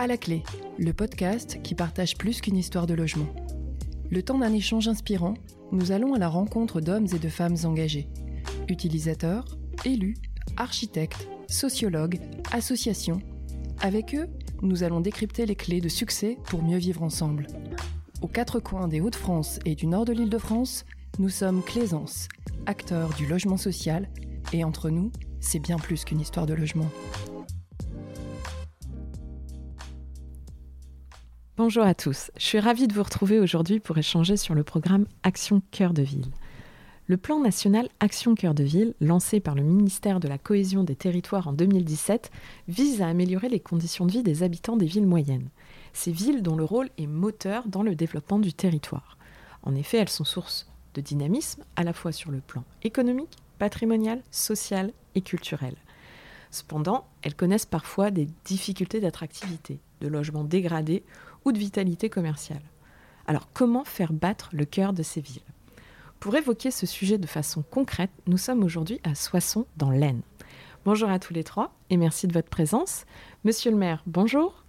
À la clé, le podcast qui partage plus qu'une histoire de logement. Le temps d'un échange inspirant, nous allons à la rencontre d'hommes et de femmes engagés. Utilisateurs, élus, architectes, sociologues, associations. Avec eux, nous allons décrypter les clés de succès pour mieux vivre ensemble. Aux quatre coins des Hauts-de-France et du nord de l'Île-de-France, nous sommes Claisance, acteurs du logement social, et entre nous, c'est bien plus qu'une histoire de logement. Bonjour à tous, je suis ravie de vous retrouver aujourd'hui pour échanger sur le programme Action Cœur de Ville. Le plan national Action Cœur de Ville, lancé par le ministère de la Cohésion des Territoires en 2017, vise à améliorer les conditions de vie des habitants des villes moyennes. Ces villes dont le rôle est moteur dans le développement du territoire. En effet, elles sont source de dynamisme à la fois sur le plan économique, patrimonial, social et culturel. Cependant, elles connaissent parfois des difficultés d'attractivité, de logements dégradés ou de vitalité commerciale. Alors comment faire battre le cœur de ces villes? Pour évoquer ce sujet de façon concrète, nous sommes aujourd'hui à Soissons dans l'Aisne. Bonjour à tous les trois et merci de votre présence. Monsieur le maire, bonjour.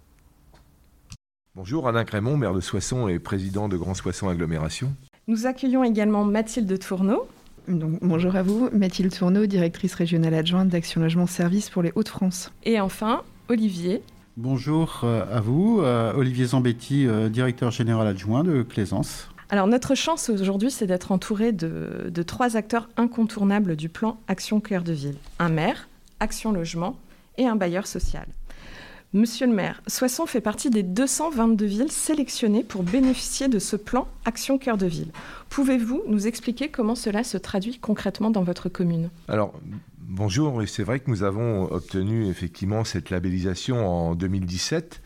Bonjour, Alain Crémont, maire de Soissons et président de Grand Soissons Agglomération. Nous accueillons également Mathilde Tourneau. Donc, bonjour à vous, Mathilde Tourneau, directrice régionale adjointe d'Action Logement Service pour les Hauts-de-France. Et enfin, Olivier, Bonjour euh, à vous, euh, Olivier Zambetti, euh, directeur général adjoint de Claisance. Alors notre chance aujourd'hui, c'est d'être entouré de, trois acteurs incontournables du plan Action Cœur de Ville. Un maire, Action Logement et un bailleur social. Monsieur le maire, Soissons fait partie des 222 villes sélectionnées pour bénéficier de ce plan Action Cœur de Ville. Pouvez-vous nous expliquer comment cela se traduit concrètement dans votre commune? Alors, bonjour, c'est vrai que nous avons obtenu effectivement cette labellisation en 2017.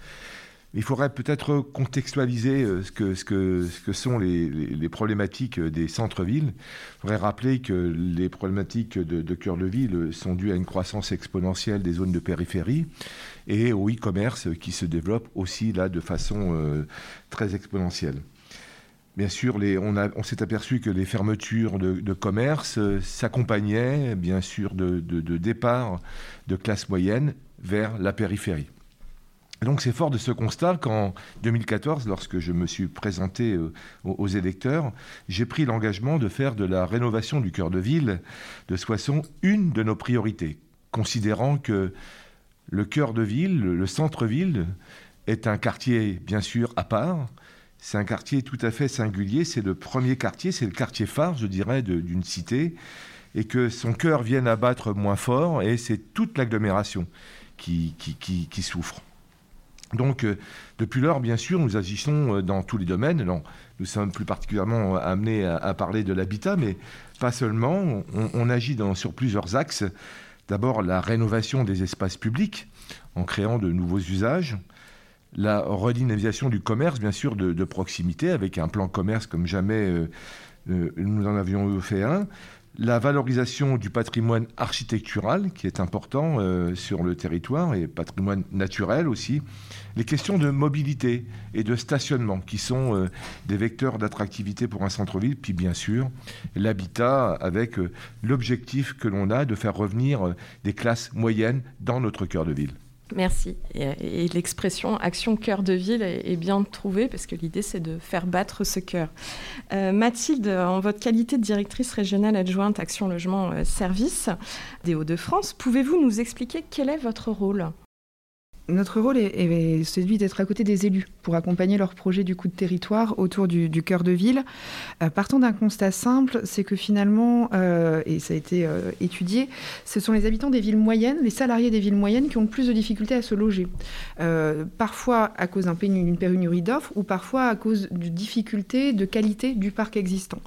Il faudrait peut-être contextualiser euh, ce que, sont les, problématiques des centres-villes. Il faudrait rappeler que les problématiques de, cœur de ville sont dues à une croissance exponentielle des zones de périphérie et au e-commerce qui se développe aussi là de façon euh, très exponentielle. Bien sûr, on, s'est aperçu que les fermetures de, commerce euh, s'accompagnaient bien sûr de, de, de départ de classe moyenne vers la périphérie. Donc c'est fort de ce constat qu'en 2014, lorsque je me suis présenté euh, aux électeurs, j'ai pris l'engagement de faire de la rénovation du cœur de ville de Soissons une de nos priorités, considérant que le cœur de ville, le centre-ville, est un quartier bien sûr à part. C'est un quartier tout à fait singulier. C'est le premier quartier, c'est le quartier phare, je dirais, d'une cité, et que son cœur vienne à battre moins fort, et c'est toute l'agglomération qui, souffre. Donc, euh, depuis lors, bien sûr, nous agissons dans tous les domaines. Nous sommes plus particulièrement amenés à, parler de l'habitat, mais pas seulement. On, agit sur plusieurs axes. D'abord, la rénovation des espaces publics en créant de nouveaux usages. La redynamisation du commerce, bien sûr, de, proximité, avec un plan commerce comme jamais euh, euh, nous en avions fait un la valorisation du patrimoine architectural, qui est important euh, sur le territoire, et patrimoine naturel aussi, les questions de mobilité et de stationnement, qui sont euh, des vecteurs d'attractivité pour un centre-ville, puis bien sûr l'habitat, avec euh, l'objectif que l'on a de faire revenir des classes moyennes dans notre cœur de ville. Merci. Et, et l'expression action cœur de ville est, est bien trouvée parce que l'idée c'est de faire battre ce cœur. Euh, Mathilde, en votre qualité de directrice régionale adjointe Action Logement euh, Service des Hauts-de-France, pouvez-vous nous expliquer quel est votre rôle? Notre rôle est, est celui d'être à côté des élus pour accompagner leurs projets du coup de territoire autour du, du cœur de ville. Euh, partant d'un constat simple, c'est que finalement, euh, et ça a été euh, étudié, ce sont les habitants des villes moyennes, les salariés des villes moyennes qui ont le plus de difficultés à se loger. Euh, parfois à cause d'une pénurie d'offres ou parfois à cause de difficultés de qualité du parc existant.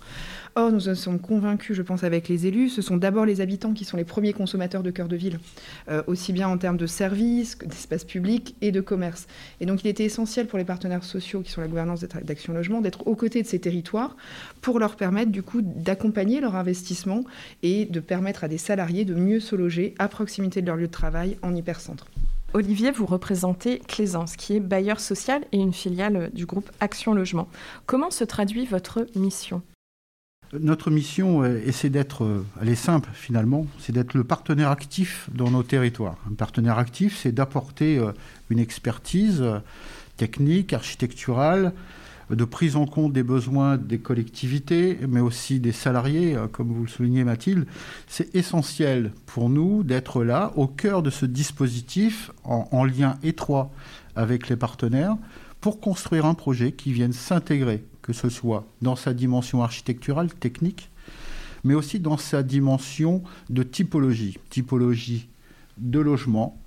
Or, nous en sommes convaincus, je pense, avec les élus, ce sont d'abord les habitants qui sont les premiers consommateurs de cœur de ville, aussi bien en termes de services, d'espace public et de commerce. Et donc, il était essentiel pour les partenaires sociaux qui sont la gouvernance d'Action Logement d'être aux côtés de ces territoires pour leur permettre, du coup, d'accompagner leur investissement et de permettre à des salariés de mieux se loger à proximité de leur lieu de travail en hypercentre. Olivier, vous représentez Claisance, qui est bailleur social et une filiale du groupe Action Logement. Comment se traduit votre mission? Notre mission, c'est d'être, elle est simple finalement, c'est d'être le partenaire actif dans nos territoires. Un partenaire actif, c'est d'apporter une expertise technique, architecturale, de prise en compte des besoins des collectivités, mais aussi des salariés, euh, comme vous le soulignez Mathilde. C'est essentiel pour nous d'être là, au cœur de ce dispositif, en, lien étroit avec les partenaires, pour construire un projet qui vienne s'intégrer, que ce soit dans sa dimension architecturale, technique, mais aussi dans sa dimension de typologie, typologie de logement,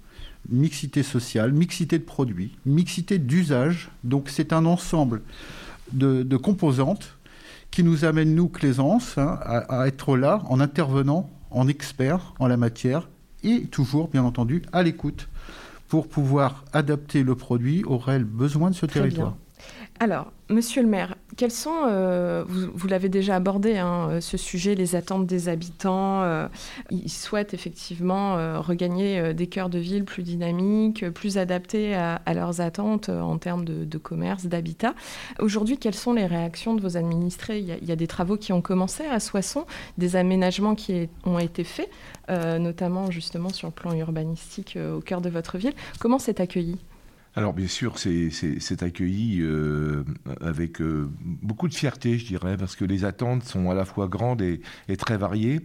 mixité sociale, mixité de produits, mixité d'usage. Donc c'est un ensemble de, composantes qui nous amènent, nous, Claisance, hein, à, être là en intervenant en expert en la matière et toujours, bien entendu, à l'écoute pour pouvoir adapter le produit aux réels besoins de ce territoire. Alors, monsieur le maire, quels sont, euh, vous, l'avez déjà abordé, hein, euh, ce sujet, les attentes des habitants euh, Ils souhaitent effectivement regagner des cœurs de ville plus dynamiques, plus adaptés à, leurs attentes en termes de, commerce, d'habitat. Aujourd'hui, quelles sont les réactions de vos administrés? Il y, a, des travaux qui ont commencé à Soissons, des aménagements qui ont été faits, notamment justement sur le plan urbanistique au cœur de votre ville. Comment c'est accueilli? Alors bien sûr, c'est accueilli euh, avec euh, beaucoup de fierté, je dirais, parce que les attentes sont à la fois grandes et, très variées.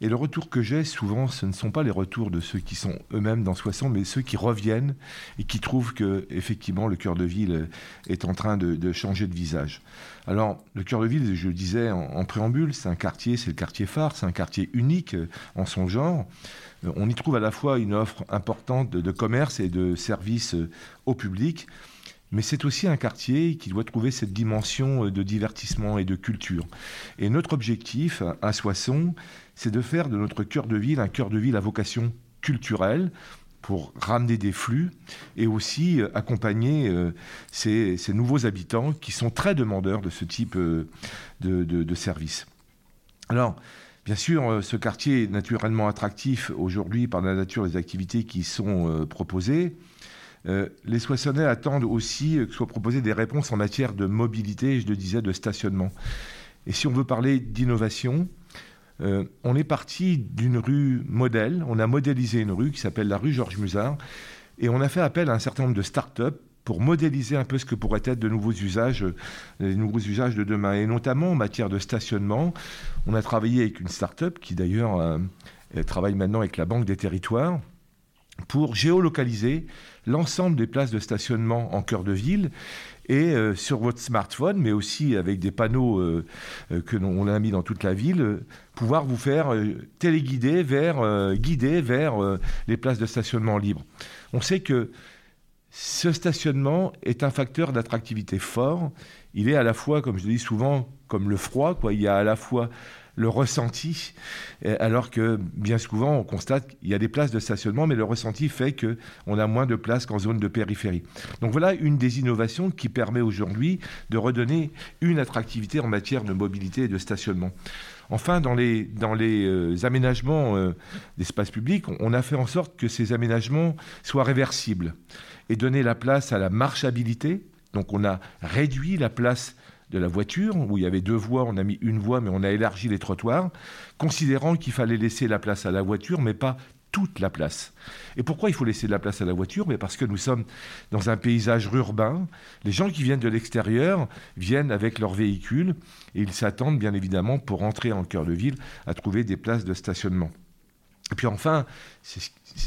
Et le retour que j'ai souvent, ce ne sont pas les retours de ceux qui sont eux-mêmes dans 60, mais ceux qui reviennent et qui trouvent que effectivement le cœur de ville est en train de, changer de visage. Alors le cœur de ville, je le disais en, en préambule, c'est un quartier, c'est le quartier phare, c'est un quartier unique en son genre. Euh, on y trouve à la fois une offre importante de, commerce et de services euh, au public, mais c'est aussi un quartier qui doit trouver cette dimension euh, de divertissement et de culture. Et notre objectif à Soissons, c'est de faire de notre cœur de ville un cœur de ville à vocation culturelle pour ramener des flux et aussi accompagner ces, nouveaux habitants qui sont très demandeurs de ce type de, de services. Alors, Bien sûr, euh, ce quartier est naturellement attractif aujourd'hui par la nature des activités qui sont euh, proposées. Euh, les Soissonnais attendent aussi que soient proposées des réponses en matière de mobilité, je le disais, de stationnement. Et si on veut parler d'innovation, on est parti d'une rue modèle, on a modélisé une rue qui s'appelle la rue Georges Musard, et on a fait appel à un certain nombre de start-up pour modéliser un peu ce que pourraient être de nouveaux usages, euh, les nouveaux usages de demain. Et notamment en matière de stationnement, on a travaillé avec une start-up qui d'ailleurs euh, travaille maintenant avec la Banque des Territoires pour géolocaliser l'ensemble des places de stationnement en cœur de ville et euh, sur votre smartphone, mais aussi avec des panneaux que l'on a mis dans toute la ville, pouvoir vous faire téléguider vers, guider vers les places de stationnement libres. On sait que ce stationnement est un facteur d'attractivité fort. Il est à la fois, comme je le dis souvent, comme le froid. Il y a à la fois le ressenti, alors que bien souvent on constate qu'il y a des places de stationnement, mais le ressenti fait qu'on a moins de places qu'en zone de périphérie. Donc voilà une des innovations qui permet aujourd'hui de redonner une attractivité en matière de mobilité et de stationnement. Enfin, dans les, euh, aménagements euh, d'espace public, on a fait en sorte que ces aménagements soient réversibles et donner la place à la marchabilité. Donc on a réduit la place de la voiture, où il y avait deux voies, on a mis une voie, mais on a élargi les trottoirs, considérant qu'il fallait laisser la place à la voiture, mais pas toute la place. Et pourquoi il faut laisser de la place à la voiture? Mais Parce que nous sommes dans un paysage urbain. Les gens qui viennent de l'extérieur viennent avec leur véhicule et ils s'attendent bien évidemment pour rentrer en cœur de ville à trouver des places de stationnement. Et puis enfin,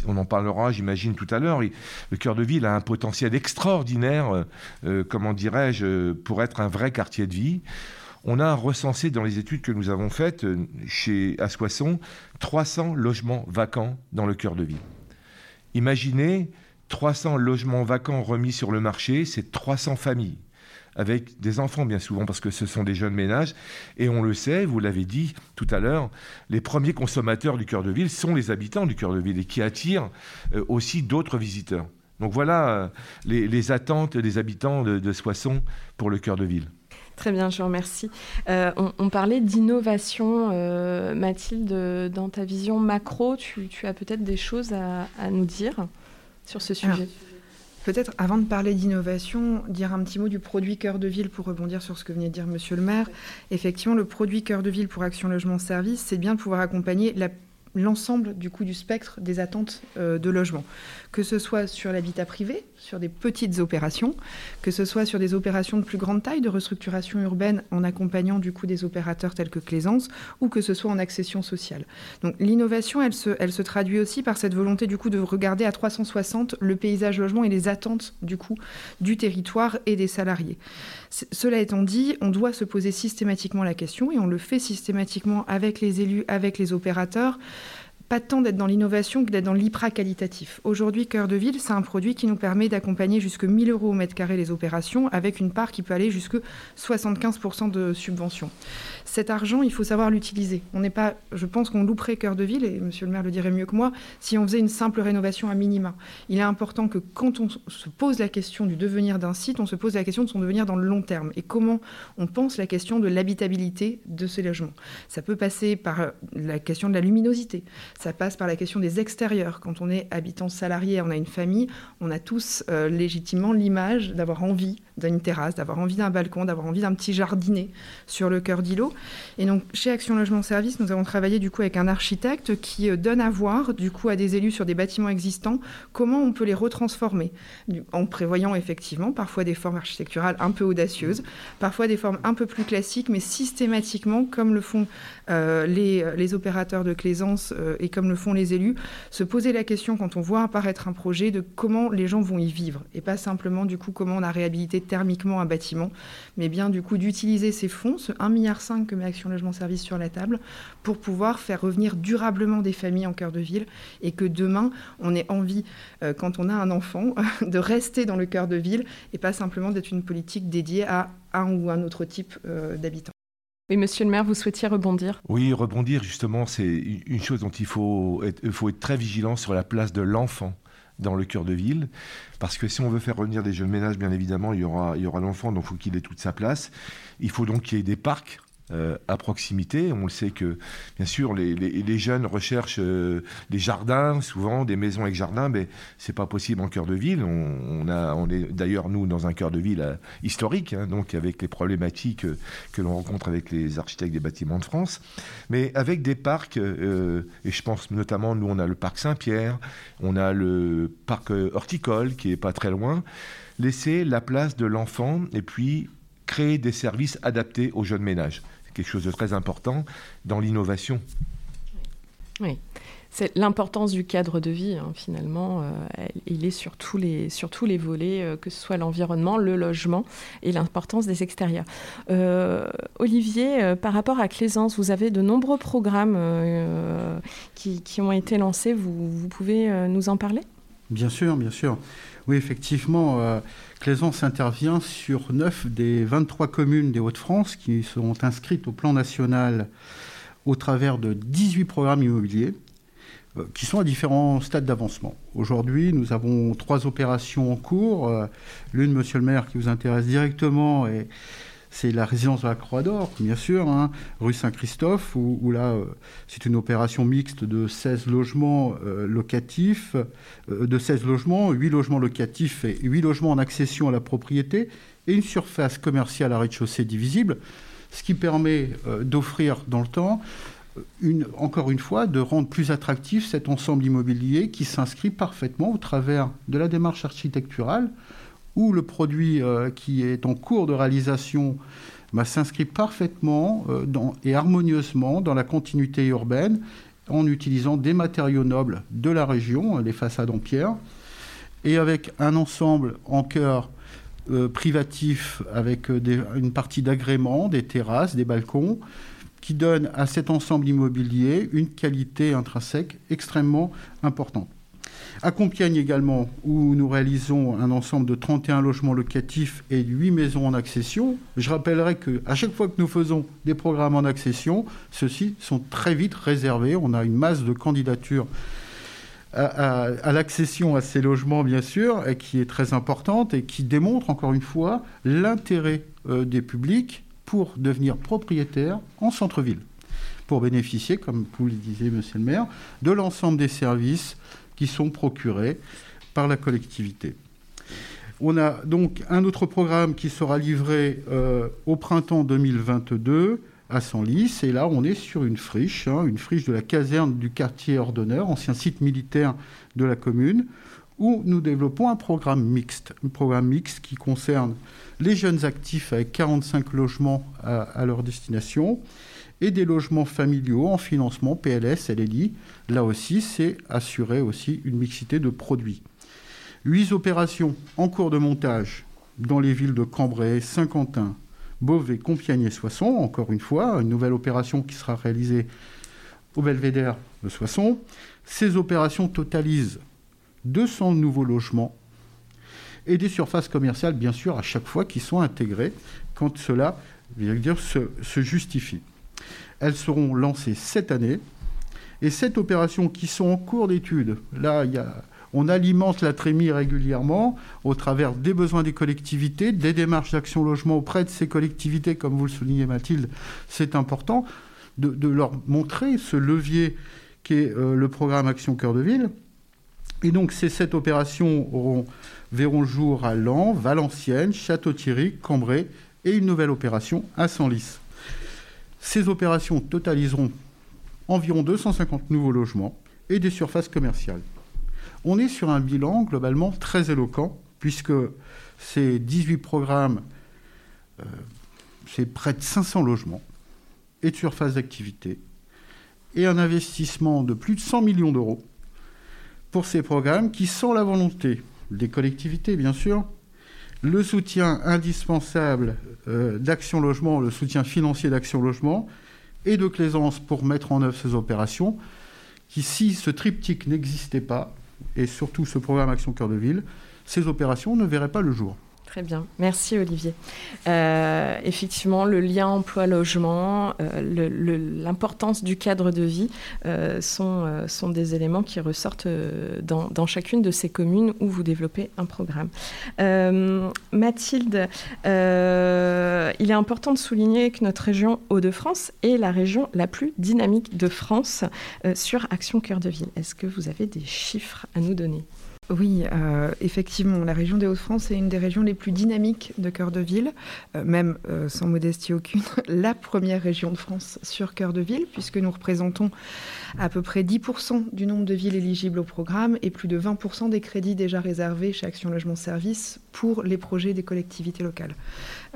on en parlera, j'imagine, tout à l'heure, le cœur de ville a un potentiel extraordinaire, euh, euh, comment dirais-je, pour être un vrai quartier de vie. On a recensé dans les études que nous avons faites euh, chez Soissons 300 logements vacants dans le cœur de ville. Imaginez 300 logements vacants remis sur le marché, c'est 300 familles avec des enfants bien souvent, parce que ce sont des jeunes ménages. Et on le sait, vous l'avez dit tout à l'heure, les premiers consommateurs du cœur de ville sont les habitants du cœur de ville et qui attirent euh, aussi d'autres visiteurs. Donc voilà euh, les, attentes des habitants de, Soissons pour le cœur de ville. Très bien, je vous remercie. Euh, on, parlait d'innovation. Mathilde, dans ta vision macro, tu, as peut-être des choses à, nous dire sur ce sujet? Peut-être avant de parler d'innovation, dire un petit mot du produit cœur de ville pour rebondir sur ce que venait de dire Monsieur le maire. Effectivement, le produit cœur de ville pour Action Logement Service, c'est bien de pouvoir accompagner la l'ensemble du coup du spectre des attentes euh, de logement, que ce soit sur l'habitat privé, sur des petites opérations, que ce soit sur des opérations de plus grande taille, de restructuration urbaine en accompagnant du coup des opérateurs tels que Claisance, ou que ce soit en accession sociale. Donc l'innovation, elle se, elle se traduit aussi par cette volonté du coup de regarder à 360 le paysage logement et les attentes du coup du territoire et des salariés. Cela étant dit, on doit se poser systématiquement la question, et on le fait systématiquement avec les élus, avec les opérateurs, pas tant d'être dans l'innovation que d'être dans l'hyper qualitatif. Aujourd'hui, Cœur de Ville, c'est un produit qui nous permet d'accompagner jusque 1000 euros au mètre carré les opérations, avec une part qui peut aller jusque 75% de subvention. Cet argent, il faut savoir l'utiliser. On n'est pas, je pense qu'on louperait Cœur de Ville, et Monsieur le maire le dirait mieux que moi, si on faisait une simple rénovation à minima. Il est important que quand on se pose la question du devenir d'un site, on se pose la question de son devenir dans le long terme, et comment on pense la question de l'habitabilité de ces logements. Ça peut passer par la question de la luminosité ça passe par la question des extérieurs. Quand on est habitant salarié, on a une famille, on a tous euh, légitimement l'image d'avoir envie d'une terrasse, d'avoir envie d'un balcon, d'avoir envie d'un petit jardinet sur le cœur d'îlot. Et donc, chez Action Logement Service, nous avons travaillé du coup avec un architecte qui euh, donne à voir, du coup, à des élus sur des bâtiments existants, comment on peut les retransformer, en prévoyant effectivement parfois des formes architecturales un peu audacieuses, parfois des formes un peu plus classiques, mais systématiquement, comme le font euh, les, opérateurs de Claisance et comme le font les élus, se poser la question quand on voit apparaître un projet de comment les gens vont y vivre et pas simplement du coup comment on a réhabilité thermiquement un bâtiment, mais bien du coup d'utiliser ces fonds, ce 1,5 milliard que met Action Logement Service sur la table, pour pouvoir faire revenir durablement des familles en cœur de ville et que demain on ait envie, euh, quand on a un enfant, de rester dans le cœur de ville et pas simplement d'être une politique dédiée à un ou un autre type euh, d'habitants. Oui, monsieur le maire, vous souhaitiez rebondir? Oui, rebondir, justement, c'est une chose dont il faut être, très vigilant sur la place de l'enfant dans le cœur de ville. Parce que si on veut faire revenir des jeunes ménages, bien évidemment, il y aura l'enfant, donc il faut qu'il ait toute sa place. Il faut donc qu'il y ait des parcs euh, à proximité. On le sait que, bien sûr, les, jeunes recherchent euh, des jardins, souvent des maisons avec jardin, mais c'est pas possible en cœur de ville. On, a, on est d'ailleurs, nous, dans un cœur de ville euh, historique, hein, donc avec les problématiques que l'on rencontre avec les architectes des bâtiments de France, mais avec des parcs, et je pense notamment, nous, on a le parc Saint-Pierre, on a le parc horticole qui est pas très loin. Laisser la place de l'enfant et puis créer des services adaptés aux jeunes ménages quelque chose de très important dans l'innovation. Oui. C'est l'importance du cadre de vie, hein, finalement. Euh, il est sur tous les, sur tous les volets, euh, que ce soit l'environnement, le logement et l'importance des extérieurs. Euh, Olivier, par rapport à Claisance, vous avez de nombreux programmes qui, qui, ont été lancés. Vous, vous pouvez nous en parler? Bien sûr, bien sûr. Oui, effectivement, Claisance intervient sur 9 des 23 communes des Hauts-de-France qui sont inscrites au plan national au travers de 18 programmes immobiliers euh, qui sont à différents stades d'avancement. Aujourd'hui, nous avons trois opérations en cours. Euh, l'une, monsieur le maire, qui vous intéresse directement et c'est la résidence de la Croix d'Or, bien sûr, hein, rue Saint-Christophe, où, là, euh, c'est une opération mixte de 16 logements euh, locatifs, euh, de 16 logements, 8 logements locatifs et 8 logements en accession à la propriété, et une surface commerciale à rez-de-chaussée divisible, ce qui permet d'offrir dans le temps encore une fois, de rendre plus attractif cet ensemble immobilier qui s'inscrit parfaitement au travers de la démarche architecturale, où le produit euh, qui est en cours de réalisation bah, s'inscrit parfaitement euh, et harmonieusement dans la continuité urbaine en utilisant des matériaux nobles de la région, les façades en pierre, et avec un ensemble en cœur euh, privatif avec une partie d'agrément, des terrasses, des balcons, qui donne à cet ensemble immobilier une qualité intrinsèque extrêmement importante. À Compiègne également, où nous réalisons un ensemble de 31 logements locatifs et 8 maisons en accession. Je rappellerai qu'à chaque fois que nous faisons des programmes en accession, ceux-ci sont très vite réservés. On a une masse de candidatures à, l'accession à ces logements, bien sûr, et qui est très importante et qui démontre encore une fois l'intérêt euh, des publics pour devenir propriétaires en centre-ville, pour bénéficier, comme vous le disiez, monsieur le maire, de l'ensemble des services qui sont procurés par la collectivité. On a donc un autre programme qui sera livré euh, au printemps 2022 à Senlis. Et là, on est sur une friche, hein, une friche de la caserne du quartier Ordonneur, ancien site militaire de la commune, où nous développons un programme mixte. Un programme mixte qui concerne les jeunes actifs avec 45 logements à, leur destination et des logements familiaux en financement PLS, LLI. Là aussi, c'est assurer aussi une mixité de produits. Huit opérations en cours de montage dans les villes de Cambrai, Saint-Quentin, Beauvais, Compiègne et Soissons. Encore une fois, une nouvelle opération qui sera réalisée au Belvédère de Soissons. Ces opérations totalisent 200 nouveaux logements et des surfaces commerciales, bien sûr, à chaque fois qui sont intégrées quand cela dire, se, se justifie. Elles seront lancées cette année. Et cette opération qui sont en cours d'étude, là, il on alimente la trémie régulièrement au travers des besoins des collectivités, des démarches d'action logement auprès de ces collectivités, comme vous le soulignez Mathilde, c'est important de, leur montrer ce levier qui est euh, le programme Action Cœur de Ville. Et donc ces sept opérations verront jour à Lens, Valenciennes, Château-Thierry, Cambrai et une nouvelle opération à Senlis. Ces opérations totaliseront environ 250 nouveaux logements et des surfaces commerciales. On est sur un bilan globalement très éloquent, puisque ces 18 programmes, euh, c'est près de 500 logements et de surface d'activité, et un investissement de plus de 100 millions d'euros pour ces programmes qui, sont la volonté des collectivités, bien sûr, le soutien indispensable euh, d'Action Logement, le soutien financier d'Action Logement, et de Claisance pour mettre en œuvre ces opérations, qui, si ce triptyque n'existait pas, et surtout ce programme Action Cœur de Ville, ces opérations ne verraient pas le jour. Très bien, merci Olivier. Euh, effectivement, le lien emploi-logement, euh, l'importance du cadre de vie euh, sont, des éléments qui ressortent dans, dans, chacune de ces communes où vous développez un programme. Mathilde, il est important de souligner que notre région Hauts-de-France est la région la plus dynamique de France sur Action Cœur de Ville. Est-ce que vous avez des chiffres à nous donner? Oui, euh, effectivement, la région des Hauts-de-France est une des régions les plus dynamiques de cœur de ville, euh, même euh, sans modestie aucune, la première région de France sur cœur de ville, puisque nous représentons à peu près 10% du nombre de villes éligibles au programme et plus de 20% des crédits déjà réservés chez Action Logement Service pour les projets des collectivités locales.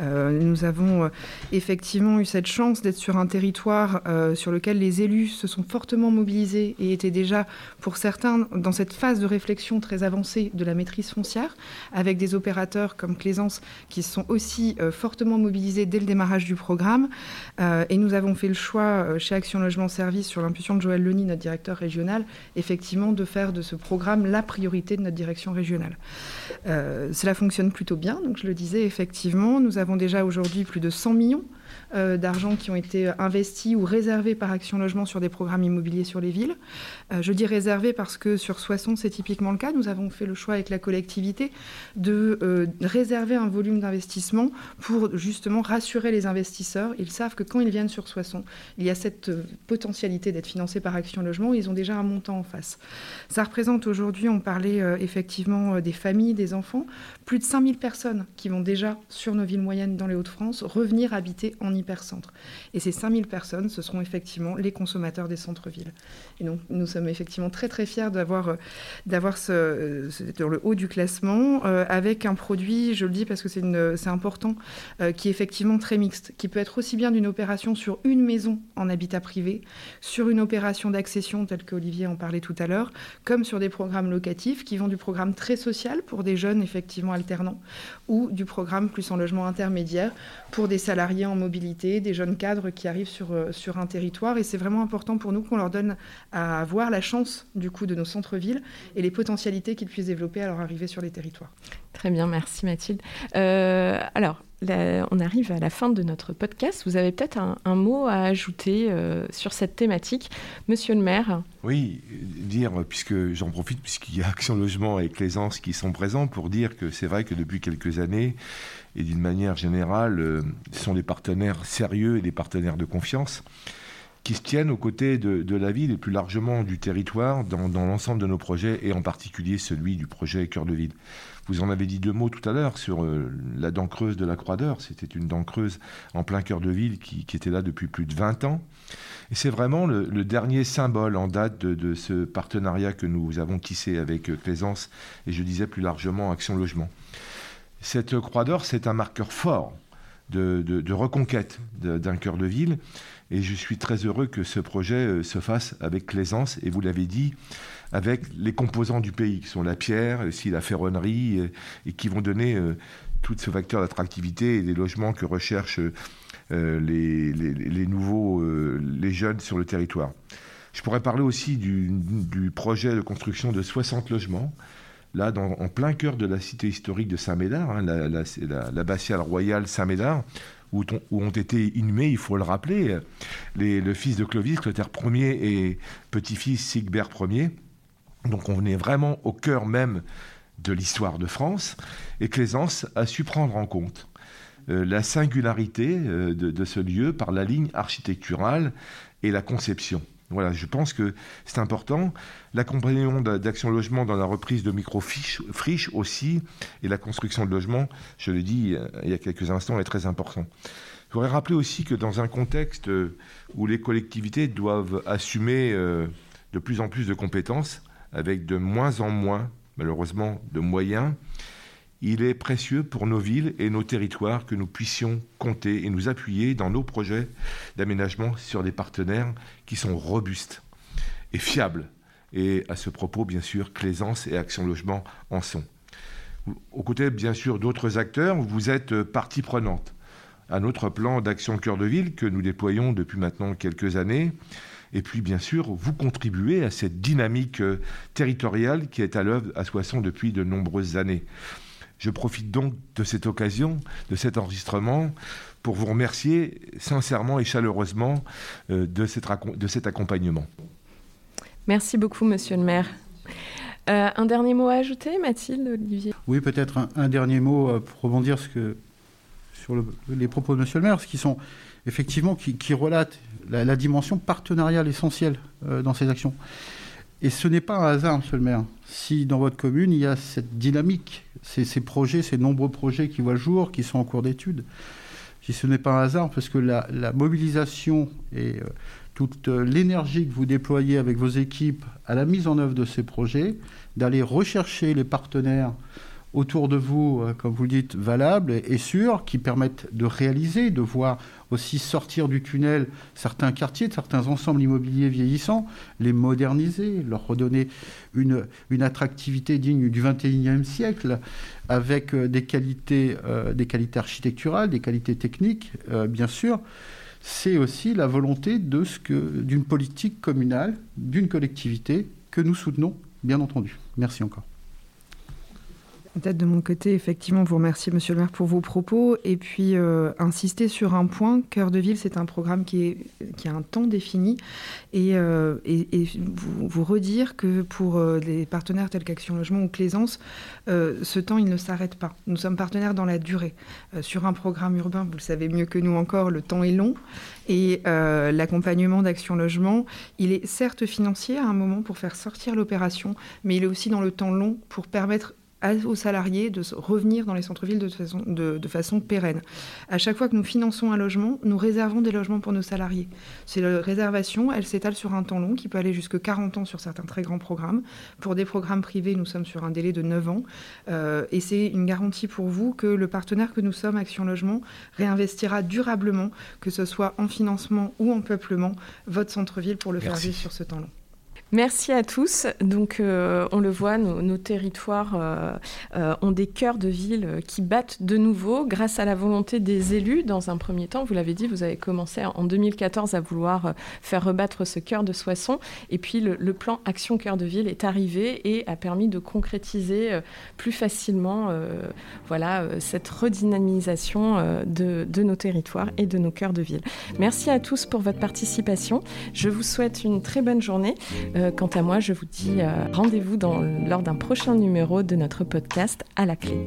Euh, nous avons euh, effectivement eu cette chance d'être sur un territoire euh, sur lequel les élus se sont fortement mobilisés et étaient déjà, pour certains, dans cette phase de réflexion très avancée de la maîtrise foncière, avec des opérateurs comme Claisance qui se sont aussi fortement mobilisés dès le démarrage du programme. et nous avons fait le choix chez Action Logement Service, sur l'impulsion de Joël Leni, notre directeur régional, effectivement de faire de ce programme la priorité de notre direction régionale. cela fonctionne plutôt bien, donc je le disais, effectivement, nous avons déjà aujourd'hui plus de 100 millions euh, d'argent qui ont été investis ou réservés par Action Logement sur des programmes immobiliers sur les villes. Euh, je dis réservés parce que sur Soissons, c'est typiquement le cas. Nous avons fait le choix avec la collectivité de euh, réserver un volume d'investissement pour justement rassurer les investisseurs. Ils savent que quand ils viennent sur Soissons, il y a cette potentialité d'être financé par Action Logement. Ils ont déjà un montant en face. Ça représente aujourd'hui, on parlait effectivement des familles, des enfants, plus de 5000 personnes qui vont déjà sur nos villes moyennes dans les Hauts-de-France revenir habiter en Et ces 5000 personnes, ce seront effectivement les consommateurs des centres-villes. Et donc, nous sommes effectivement très, très fiers d'avoir, euh, d'avoir ce, dans le haut du classement, euh, avec un produit, je le dis parce que c'est, c'est important, euh, qui est effectivement très mixte, qui peut être aussi bien d'une opération sur une maison en habitat privé, sur une opération d'accession, telle qu'Olivier en parlait tout à l'heure, comme sur des programmes locatifs qui vont du programme très social pour des jeunes effectivement alternants, ou du programme plus en logement intermédiaire pour des salariés en mobilité des jeunes cadres qui arrivent sur, euh, sur un territoire. Et c'est vraiment important pour nous qu'on leur donne à voir la chance du coup de nos centres-villes et les potentialités qu'ils puissent développer à leur arrivée sur les territoires. Très bien, merci Mathilde. Euh, alors, on arrive à la fin de notre podcast. Vous avez peut-être un, mot à ajouter euh, sur cette thématique, Monsieur le maire Oui, dire, puisque j'en profite, puisqu'il y a Action Logement et Claisance qui sont présents, pour dire que c'est vrai que depuis quelques années, et d'une manière générale, euh, ce sont des partenaires sérieux et des partenaires de confiance. qui se tiennent aux côtés de, la ville et plus largement du territoire dans, l'ensemble de nos projets et en particulier celui du projet Cœur de Ville. Vous en avez dit deux mots tout à l'heure sur euh, la dent creuse de la Croix d'Or. C'était une dent creuse en plein cœur de ville qui, était là depuis plus de 20 ans. Et c'est vraiment le, dernier symbole en date de, ce partenariat que nous avons tissé avec Plaisance et je disais plus largement Action Logement. Cette Croix d'Or, c'est un marqueur fort de, reconquête d'un cœur de ville. Et je suis très heureux que ce projet euh, se fasse avec l'aisance, et vous l'avez dit, avec les composants du pays, qui sont la pierre, aussi la ferronnerie, euh, et, qui vont donner euh, tout ce facteur d'attractivité et des logements que recherchent les, nouveaux, les jeunes sur le territoire. Je pourrais parler aussi du, projet de construction de 60 logements, là, en plein cœur de la cité historique de Saint-Médard, hein, l'abbatiale royale Saint-Médard, où, ont été inhumés, il faut le rappeler, le fils de Clovis, Clotaire Ier et petit-fils Sigbert Ier. Donc on est vraiment au cœur même de l'histoire de France, et Claisance a su prendre en compte euh, la singularité euh, de, ce lieu par la ligne architecturale et la conception. Voilà, je pense que c'est important. L'accompagnement d'Action Logement dans la reprise de micro-friches aussi, et la construction de logements, je l'ai dit euh, il y a quelques instants, est très important. Je voudrais rappeler aussi que dans un contexte euh, où les collectivités doivent assumer euh, de plus en plus de compétences, avec de moins en moins, malheureusement, de moyens, il est précieux pour nos villes et nos territoires que nous puissions compter et nous appuyer dans nos projets d'aménagement sur des partenaires qui sont robustes et fiables. Et à ce propos, bien sûr, Claisance et Action Logement en sont. Aux côtés, bien sûr, d'autres acteurs, vous êtes partie prenante à notre plan d'action cœur de ville que nous déployons depuis maintenant quelques années. Et puis, bien sûr, vous contribuez à cette dynamique territoriale qui est à l'œuvre à Soissons depuis de nombreuses années. Je profite donc de cette occasion, de cet enregistrement, pour vous remercier sincèrement et chaleureusement euh, de, cet accompagnement. Merci beaucoup, monsieur le maire. Euh, un dernier mot à ajouter, Mathilde, Olivier? Oui, peut-être un, dernier mot euh, pour rebondir sur les propos de monsieur le maire, ce qui sont effectivement qui, relatent la, dimension partenariale essentielle dans ces actions. Et ce n'est pas un hasard, monsieur le maire, si dans votre commune, il y a cette dynamique, ces, projets, ces nombreux projets qui voient le jour, qui sont en cours d'étude. Si ce n'est pas un hasard, parce que la, mobilisation et euh, toute euh, l'énergie que vous déployez avec vos équipes à la mise en œuvre de ces projets, d'aller rechercher les partenaires autour de vous, euh, comme vous le dites, valables et sûrs, qui permettent de réaliser, de voir aussi sortir du tunnel certains quartiers, certains ensembles immobiliers vieillissants, les moderniser, leur redonner une, attractivité digne du XXIe siècle, avec euh, des qualités, euh, des qualités architecturales, des qualités techniques, bien sûr. C'est aussi la volonté d'une politique communale, d'une collectivité que nous soutenons, bien entendu. Merci encore. Peut-être de mon côté, effectivement, vous remercier, Monsieur le maire, pour vos propos. Et puis, euh, insister sur un point. Cœur de ville, c'est un programme qui, a un temps défini. Et, euh, vous, redire que pour euh, des partenaires tels qu'Action Logement ou Plaisance, ce temps, il ne s'arrête pas. Nous sommes partenaires dans la durée. sur un programme urbain, vous le savez mieux que nous encore, le temps est long. Et l'accompagnement d'Action Logement, il est certes financier à un moment pour faire sortir l'opération, mais il est aussi dans le temps long pour permettre aux salariés de revenir dans les centres-villes de façon, de, façon, pérenne. À chaque fois que nous finançons un logement, nous réservons des logements pour nos salariés. Ces réservations, elles s'étalent sur un temps long qui peut aller jusqu'à 40 ans sur certains très grands programmes. Pour des programmes privés, nous sommes sur un délai de 9 ans. Euh, et c'est une garantie pour vous que le partenaire que nous sommes, Action Logement, réinvestira durablement, que ce soit en financement ou en peuplement, votre centre-ville pour le faire vivre sur ce temps long. Merci à tous. Donc, euh, on le voit, nos, territoires euh, euh, ont des cœurs de ville qui battent de nouveau grâce à la volonté des élus. Dans un premier temps, vous l'avez dit, vous avez commencé en 2014 à vouloir faire rebattre ce cœur de Soissons. Et puis, le, plan Action Cœur de Ville est arrivé et a permis de concrétiser plus facilement voilà, cette redynamisation de, nos territoires et de nos cœurs de ville. Merci à tous pour votre participation. Je vous souhaite une très bonne journée. Quant à moi, je vous dis euh, rendez-vous lors d'un prochain numéro de notre podcast à la clé.